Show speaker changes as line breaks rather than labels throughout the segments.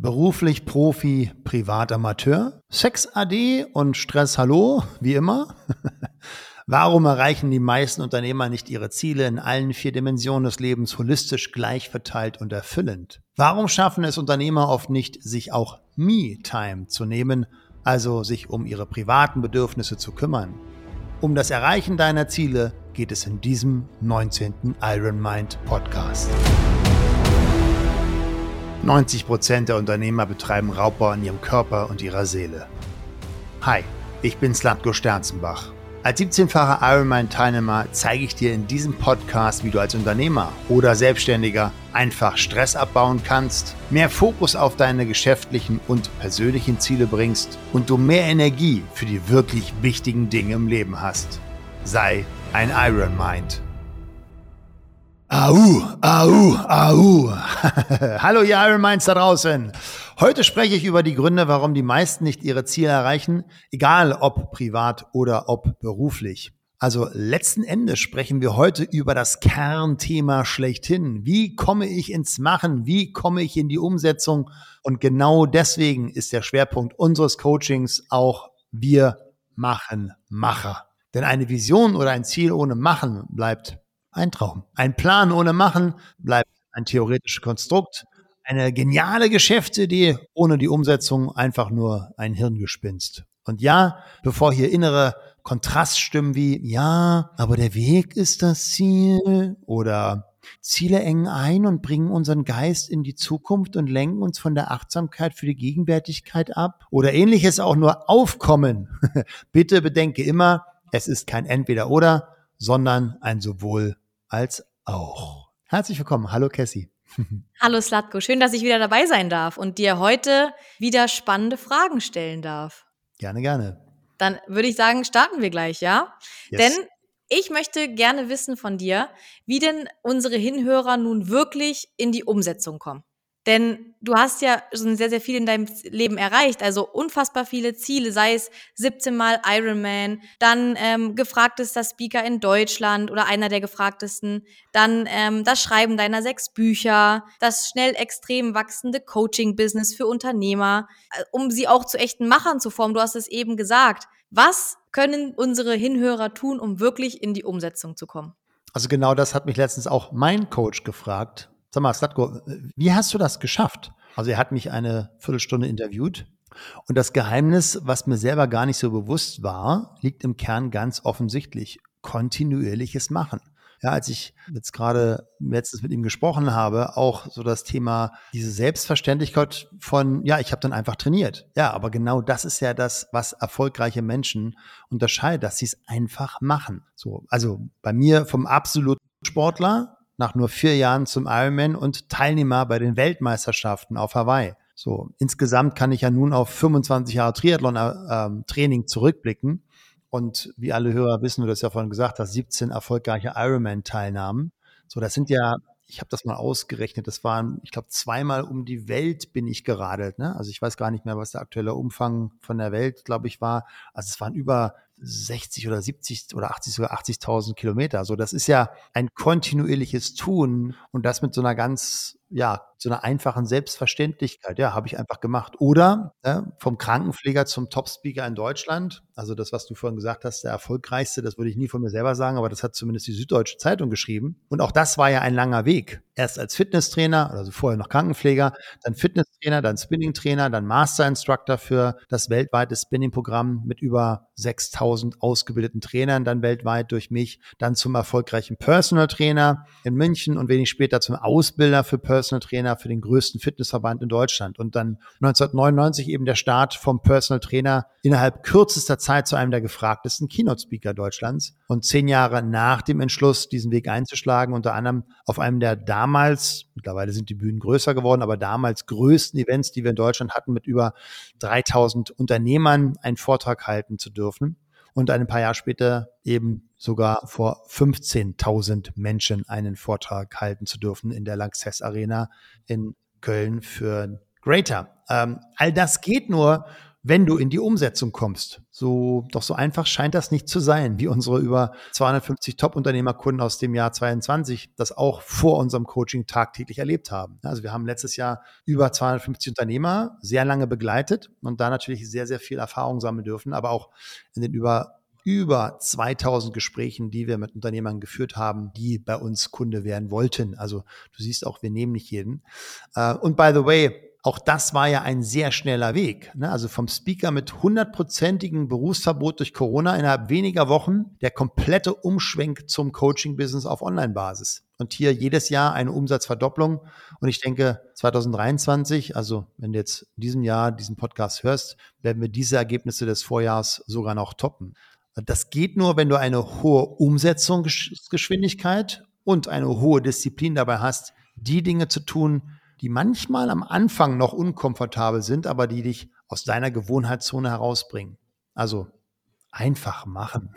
Beruflich Profi, privat Amateur, Sex AD und Stress Hallo, wie immer. Warum erreichen die meisten Unternehmer nicht ihre Ziele in allen vier Dimensionen des Lebens holistisch gleich verteilt und erfüllend? Warum schaffen es Unternehmer oft nicht, sich auch Me-Time zu nehmen, also sich um ihre privaten Bedürfnisse zu kümmern? Um das Erreichen deiner Ziele geht es in diesem 19. Iron Mind Podcast. 90 Prozent der Unternehmer betreiben Raubbau an ihrem Körper und ihrer Seele. Hi, ich bin Slatko Sternzenbach. Als 17-facher Ironman-Teilnehmer zeige ich dir in diesem Podcast, wie du als Unternehmer oder Selbstständiger einfach Stress abbauen kannst, mehr Fokus auf deine geschäftlichen und persönlichen Ziele bringst und du mehr Energie für die wirklich wichtigen Dinge im Leben hast. Sei ein Iron Mind. Au, au, au. Hallo, ihr Iron Minds da draußen. Heute spreche ich über die Gründe, warum die meisten nicht ihre Ziele erreichen, egal ob privat oder ob beruflich. Also letzten Endes sprechen wir heute über das Kernthema schlechthin. Wie komme ich ins Machen? Wie komme ich in die Umsetzung? Und genau deswegen ist der Schwerpunkt unseres Coachings auch wir machen Macher. Denn eine Vision oder ein Ziel ohne Machen bleibt ein Traum. Ein Plan ohne Machen bleibt ein theoretisches Konstrukt. Eine geniale Geschäftsidee ohne die Umsetzung einfach nur ein Hirngespinst. Und ja, bevor hier innere Kontraststimmen wie, ja, aber der Weg ist das Ziel oder Ziele engen ein und bringen unseren Geist in die Zukunft und lenken uns von der Achtsamkeit für die Gegenwärtigkeit ab oder ähnliches auch nur aufkommen. Bitte bedenke immer, es ist kein Entweder oder, sondern ein sowohl als auch. Herzlich willkommen. Hallo Cassie.
Hallo Slatko, schön, dass ich wieder dabei sein darf und dir heute wieder spannende Fragen stellen darf.
Gerne, gerne.
Dann würde ich sagen, starten wir gleich, ja? Yes. Denn ich möchte gerne wissen von dir, wie denn unsere Hinhörer nun wirklich in die Umsetzung kommen. Denn du hast ja schon sehr, sehr viel in deinem Leben erreicht, also unfassbar viele Ziele, sei es 17 Mal Ironman, dann ähm, gefragtester Speaker in Deutschland oder einer der gefragtesten, dann ähm, das Schreiben deiner sechs Bücher, das schnell extrem wachsende Coaching-Business für Unternehmer, äh, um sie auch zu echten Machern zu formen. Du hast es eben gesagt. Was können unsere Hinhörer tun, um wirklich in die Umsetzung zu kommen?
Also genau das hat mich letztens auch mein Coach gefragt Sag mal, Slatko, wie hast du das geschafft? Also er hat mich eine Viertelstunde interviewt und das Geheimnis, was mir selber gar nicht so bewusst war, liegt im Kern ganz offensichtlich. Kontinuierliches Machen. Ja, als ich jetzt gerade letztens mit ihm gesprochen habe, auch so das Thema diese Selbstverständlichkeit von, ja, ich habe dann einfach trainiert. Ja, aber genau das ist ja das, was erfolgreiche Menschen unterscheidet, dass sie es einfach machen. So, also bei mir vom absoluten Sportler nach nur vier Jahren zum Ironman und Teilnehmer bei den Weltmeisterschaften auf Hawaii. So, insgesamt kann ich ja nun auf 25 Jahre Triathlon-Training äh, zurückblicken. Und wie alle Hörer wissen, du das ja vorhin gesagt hast, 17 erfolgreiche Ironman-Teilnahmen. So, das sind ja, ich habe das mal ausgerechnet, das waren, ich glaube, zweimal um die Welt bin ich geradelt. Ne? Also ich weiß gar nicht mehr, was der aktuelle Umfang von der Welt, glaube ich, war. Also es waren über 60 oder 70 oder 80 sogar 80.000 Kilometer. So, das ist ja ein kontinuierliches Tun und das mit so einer ganz, ja, so einer einfachen Selbstverständlichkeit. Ja, habe ich einfach gemacht. Oder äh, vom Krankenpfleger zum Top-Speaker in Deutschland. Also das, was du vorhin gesagt hast, der erfolgreichste, das würde ich nie von mir selber sagen, aber das hat zumindest die Süddeutsche Zeitung geschrieben. Und auch das war ja ein langer Weg. Erst als Fitnesstrainer, also vorher noch Krankenpfleger, dann Fitnesstrainer, dann Spinning-Trainer, dann Master Instructor für das weltweite Spinning-Programm mit über 6000 1000 ausgebildeten Trainern dann weltweit durch mich, dann zum erfolgreichen Personal Trainer in München und wenig später zum Ausbilder für Personal Trainer für den größten Fitnessverband in Deutschland. Und dann 1999 eben der Start vom Personal Trainer innerhalb kürzester Zeit zu einem der gefragtesten Keynote Speaker Deutschlands. Und zehn Jahre nach dem Entschluss, diesen Weg einzuschlagen, unter anderem auf einem der damals, mittlerweile sind die Bühnen größer geworden, aber damals größten Events, die wir in Deutschland hatten, mit über 3000 Unternehmern einen Vortrag halten zu dürfen und ein paar Jahre später eben sogar vor 15.000 Menschen einen Vortrag halten zu dürfen in der Lanxess Arena in Köln für Greater. Ähm, all das geht nur, wenn du in die Umsetzung kommst. So, doch so einfach scheint das nicht zu sein, wie unsere über 250 Top-Unternehmerkunden aus dem Jahr 22 das auch vor unserem Coaching tagtäglich erlebt haben. Also wir haben letztes Jahr über 250 Unternehmer sehr lange begleitet und da natürlich sehr, sehr viel Erfahrung sammeln dürfen, aber auch in den über über 2000 Gesprächen, die wir mit Unternehmern geführt haben, die bei uns Kunde werden wollten. Also du siehst auch, wir nehmen nicht jeden. Äh, und by the way, auch das war ja ein sehr schneller Weg. Ne? Also vom Speaker mit hundertprozentigem Berufsverbot durch Corona innerhalb weniger Wochen der komplette Umschwenk zum Coaching-Business auf Online-Basis. Und hier jedes Jahr eine Umsatzverdopplung. Und ich denke, 2023, also wenn du jetzt in diesem Jahr diesen Podcast hörst, werden wir diese Ergebnisse des Vorjahrs sogar noch toppen. Das geht nur, wenn du eine hohe Umsetzungsgeschwindigkeit und eine hohe Disziplin dabei hast, die Dinge zu tun, die manchmal am Anfang noch unkomfortabel sind, aber die dich aus deiner Gewohnheitszone herausbringen. Also einfach machen.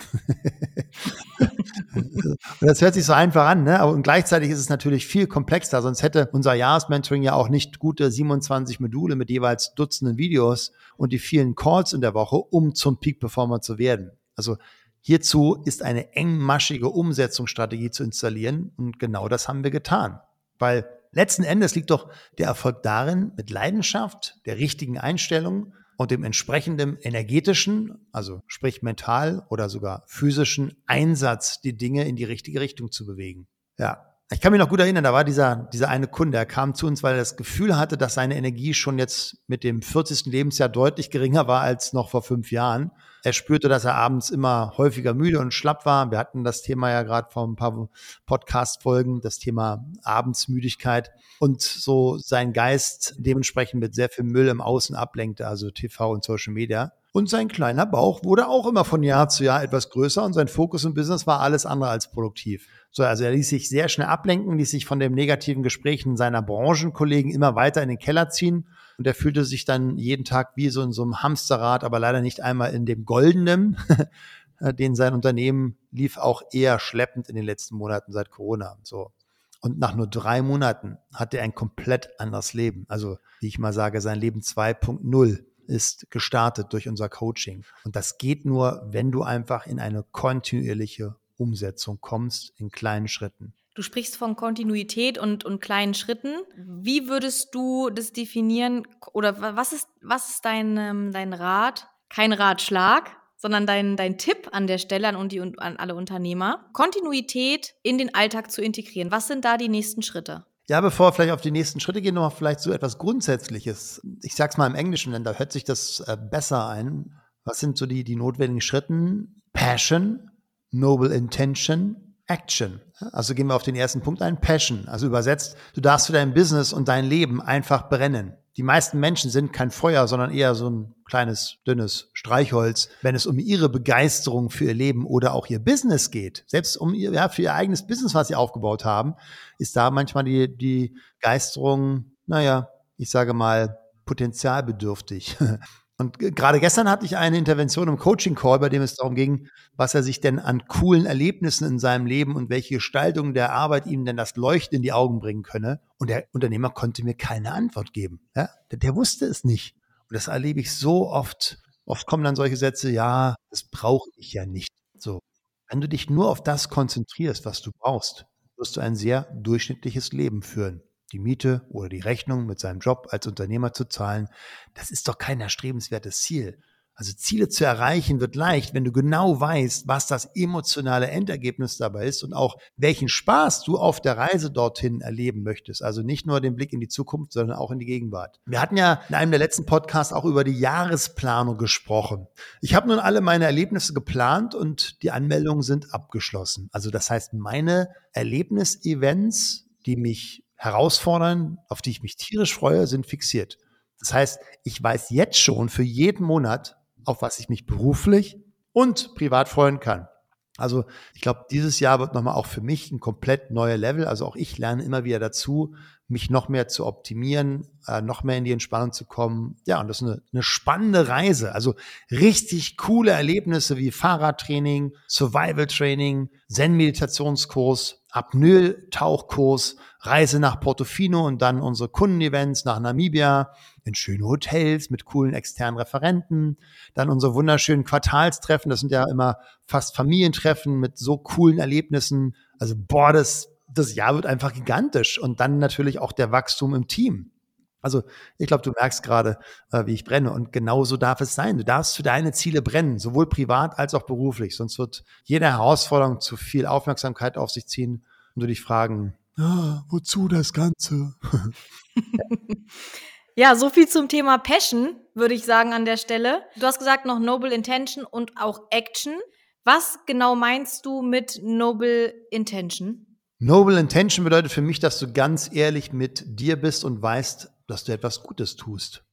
das hört sich so einfach an, ne? Und gleichzeitig ist es natürlich viel komplexer, sonst hätte unser Jahresmentoring ja auch nicht gute 27 Module mit jeweils Dutzenden Videos und die vielen Calls in der Woche, um zum Peak Performer zu werden. Also hierzu ist eine engmaschige Umsetzungsstrategie zu installieren und genau das haben wir getan. Weil letzten Endes liegt doch der Erfolg darin, mit Leidenschaft, der richtigen Einstellung und dem entsprechenden energetischen, also sprich mental oder sogar physischen Einsatz, die Dinge in die richtige Richtung zu bewegen. Ja, ich kann mich noch gut erinnern, da war dieser, dieser eine Kunde, der kam zu uns, weil er das Gefühl hatte, dass seine Energie schon jetzt mit dem 40. Lebensjahr deutlich geringer war als noch vor fünf Jahren. Er spürte, dass er abends immer häufiger müde und schlapp war. Wir hatten das Thema ja gerade vor ein paar Podcast-Folgen, das Thema Abendsmüdigkeit und so sein Geist dementsprechend mit sehr viel Müll im Außen ablenkte, also TV und Social Media. Und sein kleiner Bauch wurde auch immer von Jahr zu Jahr etwas größer und sein Fokus im Business war alles andere als produktiv. So, also er ließ sich sehr schnell ablenken, ließ sich von den negativen Gesprächen seiner Branchenkollegen immer weiter in den Keller ziehen und er fühlte sich dann jeden Tag wie so in so einem Hamsterrad, aber leider nicht einmal in dem goldenen, den sein Unternehmen lief auch eher schleppend in den letzten Monaten seit Corona. So. Und nach nur drei Monaten hatte er ein komplett anderes Leben. Also, wie ich mal sage, sein Leben 2.0 ist gestartet durch unser Coaching. Und das geht nur, wenn du einfach in eine kontinuierliche Umsetzung kommst in kleinen Schritten.
Du sprichst von Kontinuität und, und kleinen Schritten. Wie würdest du das definieren oder was ist, was ist dein, ähm, dein Rat? Kein Ratschlag, sondern dein, dein Tipp an der Stelle an, die, an alle Unternehmer, Kontinuität in den Alltag zu integrieren. Was sind da die nächsten Schritte?
Ja, bevor wir vielleicht auf die nächsten Schritte gehen, noch vielleicht so etwas Grundsätzliches. Ich sag's mal im Englischen, denn da hört sich das äh, besser ein. Was sind so die, die notwendigen Schritte? Passion, Noble Intention, Action. Also gehen wir auf den ersten Punkt ein, Passion. Also übersetzt, du darfst für dein Business und dein Leben einfach brennen. Die meisten Menschen sind kein Feuer, sondern eher so ein kleines, dünnes Streichholz, wenn es um ihre Begeisterung für ihr Leben oder auch ihr Business geht. Selbst um ihr, ja, für ihr eigenes Business, was sie aufgebaut haben, ist da manchmal die, die Begeisterung, naja, ich sage mal, potenzialbedürftig. Und gerade gestern hatte ich eine Intervention im Coaching-Call, bei dem es darum ging, was er sich denn an coolen Erlebnissen in seinem Leben und welche Gestaltung der Arbeit ihm denn das Leuchten in die Augen bringen könne. Und der Unternehmer konnte mir keine Antwort geben. Ja? Der, der wusste es nicht. Und das erlebe ich so oft. Oft kommen dann solche Sätze, ja, das brauche ich ja nicht. So. Wenn du dich nur auf das konzentrierst, was du brauchst, wirst du ein sehr durchschnittliches Leben führen die Miete oder die Rechnung mit seinem Job als Unternehmer zu zahlen, das ist doch kein erstrebenswertes Ziel. Also Ziele zu erreichen wird leicht, wenn du genau weißt, was das emotionale Endergebnis dabei ist und auch welchen Spaß du auf der Reise dorthin erleben möchtest. Also nicht nur den Blick in die Zukunft, sondern auch in die Gegenwart. Wir hatten ja in einem der letzten Podcasts auch über die Jahresplanung gesprochen. Ich habe nun alle meine Erlebnisse geplant und die Anmeldungen sind abgeschlossen. Also das heißt, meine Erlebnisevents, die mich herausfordern, auf die ich mich tierisch freue, sind fixiert. Das heißt, ich weiß jetzt schon für jeden Monat, auf was ich mich beruflich und privat freuen kann. Also ich glaube, dieses Jahr wird nochmal auch für mich ein komplett neuer Level. Also auch ich lerne immer wieder dazu, mich noch mehr zu optimieren, äh, noch mehr in die Entspannung zu kommen. Ja, und das ist eine, eine spannende Reise. Also richtig coole Erlebnisse wie Fahrradtraining, Survival Training, Zen-Meditationskurs, Apnoe-Tauchkurs, Reise nach Portofino und dann unsere Kundenevents nach Namibia in schöne Hotels mit coolen externen Referenten, dann unsere wunderschönen Quartalstreffen, das sind ja immer fast Familientreffen mit so coolen Erlebnissen. Also boah, das, das Jahr wird einfach gigantisch und dann natürlich auch der Wachstum im Team. Also ich glaube, du merkst gerade, äh, wie ich brenne. Und genauso darf es sein. Du darfst für deine Ziele brennen, sowohl privat als auch beruflich. Sonst wird jede Herausforderung zu viel Aufmerksamkeit auf sich ziehen und du dich fragen, ah, wozu das Ganze?
ja, so viel zum Thema Passion, würde ich sagen an der Stelle. Du hast gesagt noch Noble Intention und auch Action. Was genau meinst du mit Noble Intention?
Noble Intention bedeutet für mich, dass du ganz ehrlich mit dir bist und weißt, dass du etwas Gutes tust.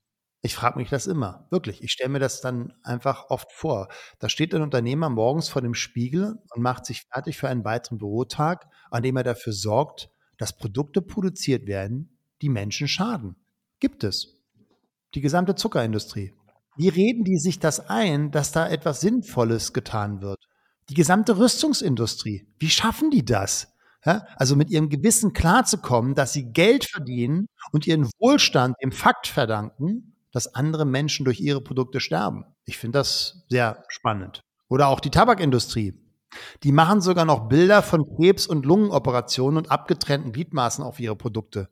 Ich frage mich das immer, wirklich. Ich stelle mir das dann einfach oft vor. Da steht ein Unternehmer morgens vor dem Spiegel und macht sich fertig für einen weiteren Bürotag, an dem er dafür sorgt, dass Produkte produziert werden, die Menschen schaden. Gibt es. Die gesamte Zuckerindustrie. Wie reden die sich das ein, dass da etwas Sinnvolles getan wird? Die gesamte Rüstungsindustrie. Wie schaffen die das? Ja, also mit ihrem Gewissen klarzukommen, dass sie Geld verdienen und ihren Wohlstand dem Fakt verdanken, dass andere Menschen durch ihre Produkte sterben. Ich finde das sehr spannend. Oder auch die Tabakindustrie. Die machen sogar noch Bilder von Krebs- und Lungenoperationen und abgetrennten Gliedmaßen auf ihre Produkte.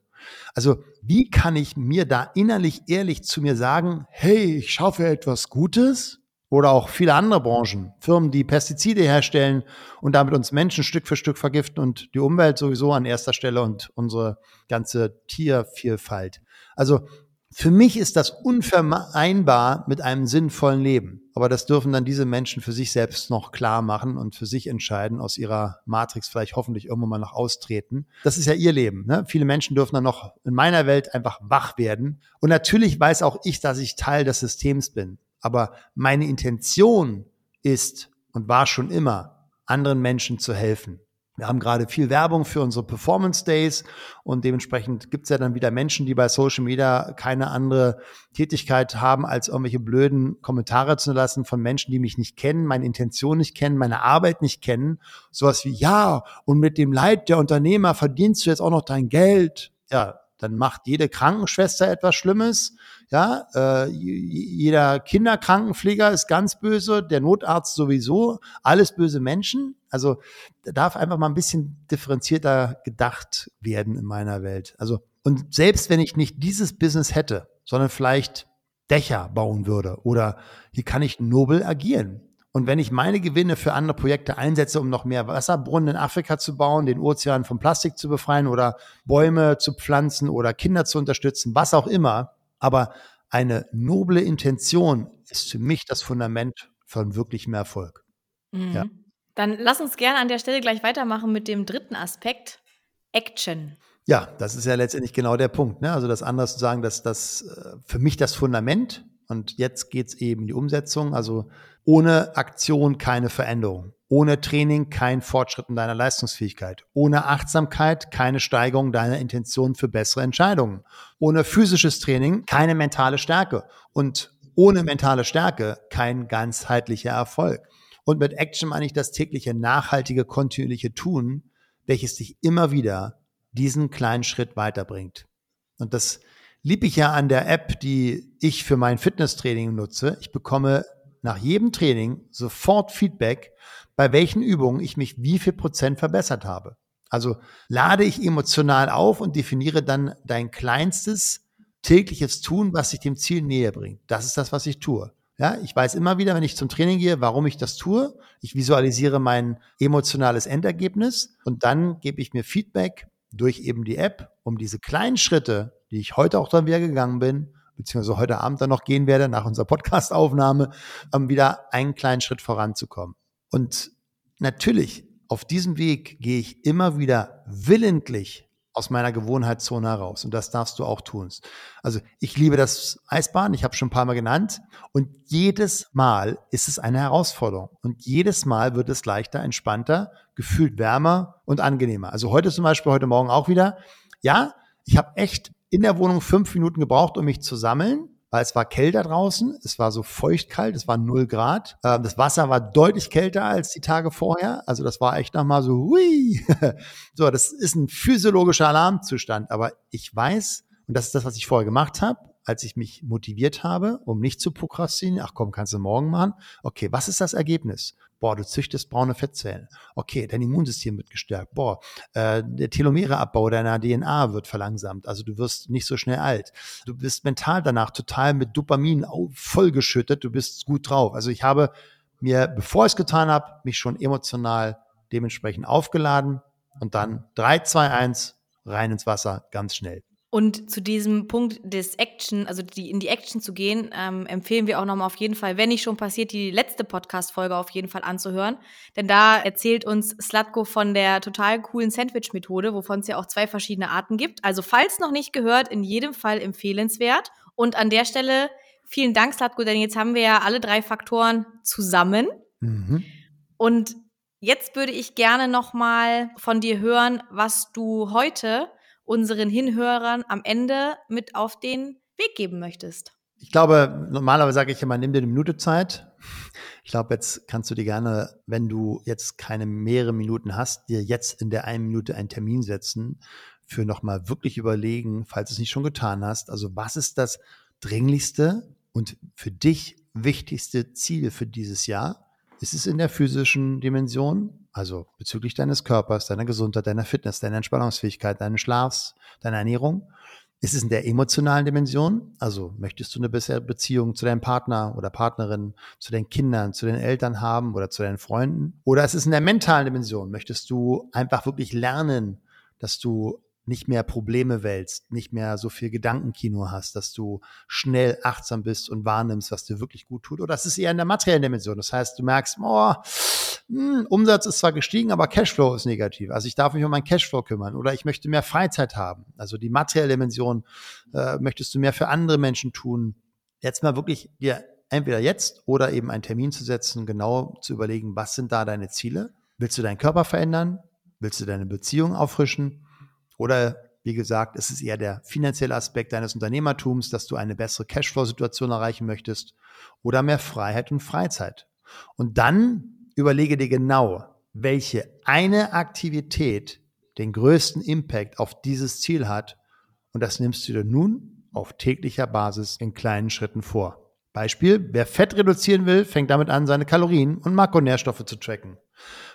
Also wie kann ich mir da innerlich ehrlich zu mir sagen, hey, ich schaffe etwas Gutes? Oder auch viele andere Branchen, Firmen, die Pestizide herstellen und damit uns Menschen Stück für Stück vergiften und die Umwelt sowieso an erster Stelle und unsere ganze Tiervielfalt. Also für mich ist das unvereinbar mit einem sinnvollen Leben. Aber das dürfen dann diese Menschen für sich selbst noch klar machen und für sich entscheiden, aus ihrer Matrix vielleicht hoffentlich irgendwann mal noch austreten. Das ist ja ihr Leben. Ne? Viele Menschen dürfen dann noch in meiner Welt einfach wach werden. Und natürlich weiß auch ich, dass ich Teil des Systems bin. Aber meine Intention ist und war schon immer, anderen Menschen zu helfen. Wir haben gerade viel Werbung für unsere Performance Days und dementsprechend gibt es ja dann wieder Menschen, die bei Social Media keine andere Tätigkeit haben, als irgendwelche blöden Kommentare zu lassen von Menschen, die mich nicht kennen, meine Intention nicht kennen, meine Arbeit nicht kennen. Sowas wie, ja, und mit dem Leid der Unternehmer verdienst du jetzt auch noch dein Geld. Ja, dann macht jede Krankenschwester etwas Schlimmes. Ja, äh, jeder Kinderkrankenpfleger ist ganz böse, der Notarzt sowieso, alles böse Menschen. Also da darf einfach mal ein bisschen differenzierter gedacht werden in meiner Welt. Also und selbst wenn ich nicht dieses Business hätte, sondern vielleicht Dächer bauen würde oder hier kann ich nobel agieren. Und wenn ich meine Gewinne für andere Projekte einsetze, um noch mehr Wasserbrunnen in Afrika zu bauen, den Ozean vom Plastik zu befreien oder Bäume zu pflanzen oder Kinder zu unterstützen, was auch immer, aber eine noble Intention ist für mich das Fundament von wirklichem Erfolg.
Mhm. Ja. Dann lass uns gerne an der Stelle gleich weitermachen mit dem dritten Aspekt, Action.
Ja, das ist ja letztendlich genau der Punkt. Ne? Also das andere zu sagen, dass das äh, für mich das Fundament und jetzt geht es eben in die Umsetzung. Also ohne Aktion keine Veränderung. Ohne Training kein Fortschritt in deiner Leistungsfähigkeit. Ohne Achtsamkeit keine Steigerung deiner Intention für bessere Entscheidungen. Ohne physisches Training keine mentale Stärke. Und ohne mentale Stärke kein ganzheitlicher Erfolg. Und mit Action meine ich das tägliche, nachhaltige, kontinuierliche Tun, welches dich immer wieder diesen kleinen Schritt weiterbringt. Und das liebe ich ja an der App, die ich für mein Fitnesstraining nutze. Ich bekomme nach jedem Training sofort Feedback, bei welchen Übungen ich mich wie viel Prozent verbessert habe. Also lade ich emotional auf und definiere dann dein kleinstes tägliches Tun, was sich dem Ziel näher bringt. Das ist das, was ich tue. Ja, ich weiß immer wieder, wenn ich zum Training gehe, warum ich das tue. Ich visualisiere mein emotionales Endergebnis und dann gebe ich mir Feedback durch eben die App, um diese kleinen Schritte die ich heute auch dann wieder gegangen bin, beziehungsweise heute Abend dann noch gehen werde, nach unserer Podcast-Aufnahme, um wieder einen kleinen Schritt voranzukommen. Und natürlich, auf diesem Weg gehe ich immer wieder willentlich aus meiner Gewohnheitszone heraus. Und das darfst du auch tun. Also ich liebe das Eisbahn, ich habe schon ein paar Mal genannt. Und jedes Mal ist es eine Herausforderung. Und jedes Mal wird es leichter, entspannter, gefühlt wärmer und angenehmer. Also heute zum Beispiel, heute Morgen auch wieder. Ja, ich habe echt in der Wohnung fünf Minuten gebraucht, um mich zu sammeln. weil es war kälter draußen, es war so feuchtkalt, es war null Grad. Ähm, das Wasser war deutlich kälter als die Tage vorher. Also das war echt nochmal so, hui. so, das ist ein physiologischer Alarmzustand. Aber ich weiß, und das ist das, was ich vorher gemacht habe, als ich mich motiviert habe, um nicht zu prokrastinieren, ach komm, kannst du morgen machen. Okay, was ist das Ergebnis? Boah, du züchtest braune Fettzellen. Okay, dein Immunsystem wird gestärkt. Boah, äh, der Telomereabbau deiner DNA wird verlangsamt. Also du wirst nicht so schnell alt. Du bist mental danach total mit Dopamin vollgeschüttet. Du bist gut drauf. Also ich habe mir, bevor ich es getan habe, mich schon emotional dementsprechend aufgeladen und dann 3, 2, 1 rein ins Wasser, ganz schnell.
Und zu diesem Punkt des Action, also die, in die Action zu gehen, ähm, empfehlen wir auch nochmal auf jeden Fall, wenn nicht schon passiert, die letzte Podcast-Folge auf jeden Fall anzuhören. Denn da erzählt uns Slatko von der total coolen Sandwich-Methode, wovon es ja auch zwei verschiedene Arten gibt. Also falls noch nicht gehört, in jedem Fall empfehlenswert. Und an der Stelle vielen Dank, Slatko, denn jetzt haben wir ja alle drei Faktoren zusammen. Mhm. Und jetzt würde ich gerne nochmal von dir hören, was du heute unseren Hinhörern am Ende mit auf den Weg geben möchtest?
Ich glaube, normalerweise sage ich immer, nimm dir eine Minute Zeit. Ich glaube, jetzt kannst du dir gerne, wenn du jetzt keine mehrere Minuten hast, dir jetzt in der einen Minute einen Termin setzen, für nochmal wirklich überlegen, falls du es nicht schon getan hast. Also was ist das dringlichste und für dich wichtigste Ziel für dieses Jahr? Ist es in der physischen Dimension? Also bezüglich deines Körpers, deiner Gesundheit, deiner Fitness, deiner Entspannungsfähigkeit, deines Schlafs, deiner Ernährung? Ist es in der emotionalen Dimension? Also möchtest du eine bessere Beziehung zu deinem Partner oder Partnerin, zu deinen Kindern, zu den Eltern haben oder zu deinen Freunden? Oder ist es in der mentalen Dimension? Möchtest du einfach wirklich lernen, dass du nicht mehr Probleme wälzt, nicht mehr so viel Gedankenkino hast, dass du schnell achtsam bist und wahrnimmst, was dir wirklich gut tut. Oder es ist eher in der materiellen Dimension. Das heißt, du merkst, oh, hm, Umsatz ist zwar gestiegen, aber Cashflow ist negativ. Also ich darf mich um meinen Cashflow kümmern. Oder ich möchte mehr Freizeit haben. Also die materielle Dimension äh, möchtest du mehr für andere Menschen tun. Jetzt mal wirklich dir entweder jetzt oder eben einen Termin zu setzen, genau zu überlegen, was sind da deine Ziele? Willst du deinen Körper verändern? Willst du deine Beziehung auffrischen? Oder wie gesagt, es ist eher der finanzielle Aspekt deines Unternehmertums, dass du eine bessere Cashflow-Situation erreichen möchtest oder mehr Freiheit und Freizeit. Und dann überlege dir genau, welche eine Aktivität den größten Impact auf dieses Ziel hat und das nimmst du dir nun auf täglicher Basis in kleinen Schritten vor. Beispiel, wer Fett reduzieren will, fängt damit an, seine Kalorien und Makronährstoffe zu tracken.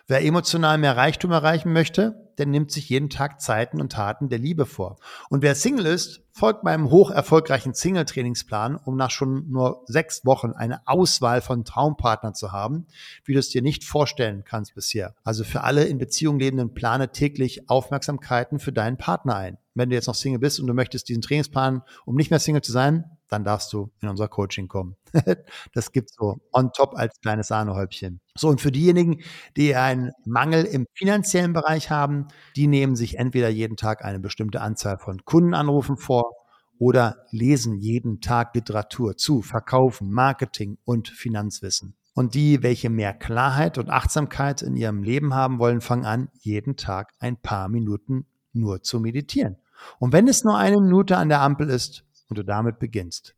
Wer emotional mehr Reichtum erreichen möchte, der nimmt sich jeden Tag Zeiten und Taten der Liebe vor. Und wer Single ist, folgt meinem hoch erfolgreichen Single-Trainingsplan, um nach schon nur sechs Wochen eine Auswahl von Traumpartnern zu haben, wie du es dir nicht vorstellen kannst bisher. Also für alle in Beziehung lebenden plane täglich Aufmerksamkeiten für deinen Partner ein. Wenn du jetzt noch Single bist und du möchtest diesen Trainingsplan, um nicht mehr Single zu sein, dann darfst du in unser Coaching kommen. das gibt's so on top als kleines Sahnehäubchen. So, und für diejenigen, die einen Mangel im finanziellen Bereich haben, die nehmen sich entweder jeden Tag eine bestimmte Anzahl von Kundenanrufen vor oder lesen jeden Tag Literatur zu Verkaufen, Marketing und Finanzwissen. Und die, welche mehr Klarheit und Achtsamkeit in ihrem Leben haben wollen, fangen an, jeden Tag ein paar Minuten nur zu meditieren. Und wenn es nur eine Minute an der Ampel ist, und du damit beginnst.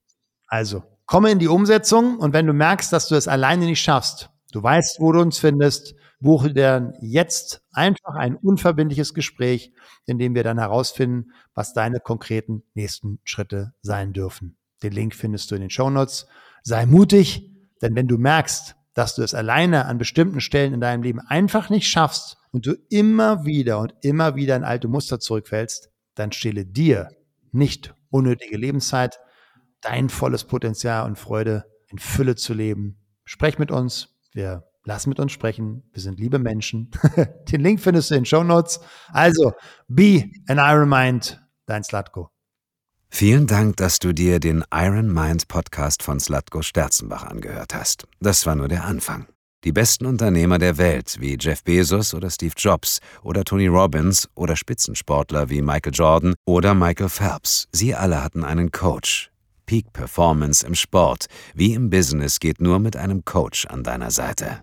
Also, komme in die Umsetzung und wenn du merkst, dass du es alleine nicht schaffst, du weißt, wo du uns findest, buche dir jetzt einfach ein unverbindliches Gespräch, in dem wir dann herausfinden, was deine konkreten nächsten Schritte sein dürfen. Den Link findest du in den Show Notes. Sei mutig, denn wenn du merkst, dass du es alleine an bestimmten Stellen in deinem Leben einfach nicht schaffst und du immer wieder und immer wieder in alte Muster zurückfällst, dann stelle dir nicht unnötige Lebenszeit, dein volles Potenzial und Freude in Fülle zu leben. Sprech mit uns. Wir lassen mit uns sprechen. Wir sind liebe Menschen. Den Link findest du in den Show Notes. Also, be an Iron Mind, dein Slatko.
Vielen Dank, dass du dir den Iron Mind Podcast von Slatko Sterzenbach angehört hast. Das war nur der Anfang. Die besten Unternehmer der Welt wie Jeff Bezos oder Steve Jobs oder Tony Robbins oder Spitzensportler wie Michael Jordan oder Michael Phelps, sie alle hatten einen Coach. Peak Performance im Sport wie im Business geht nur mit einem Coach an deiner Seite.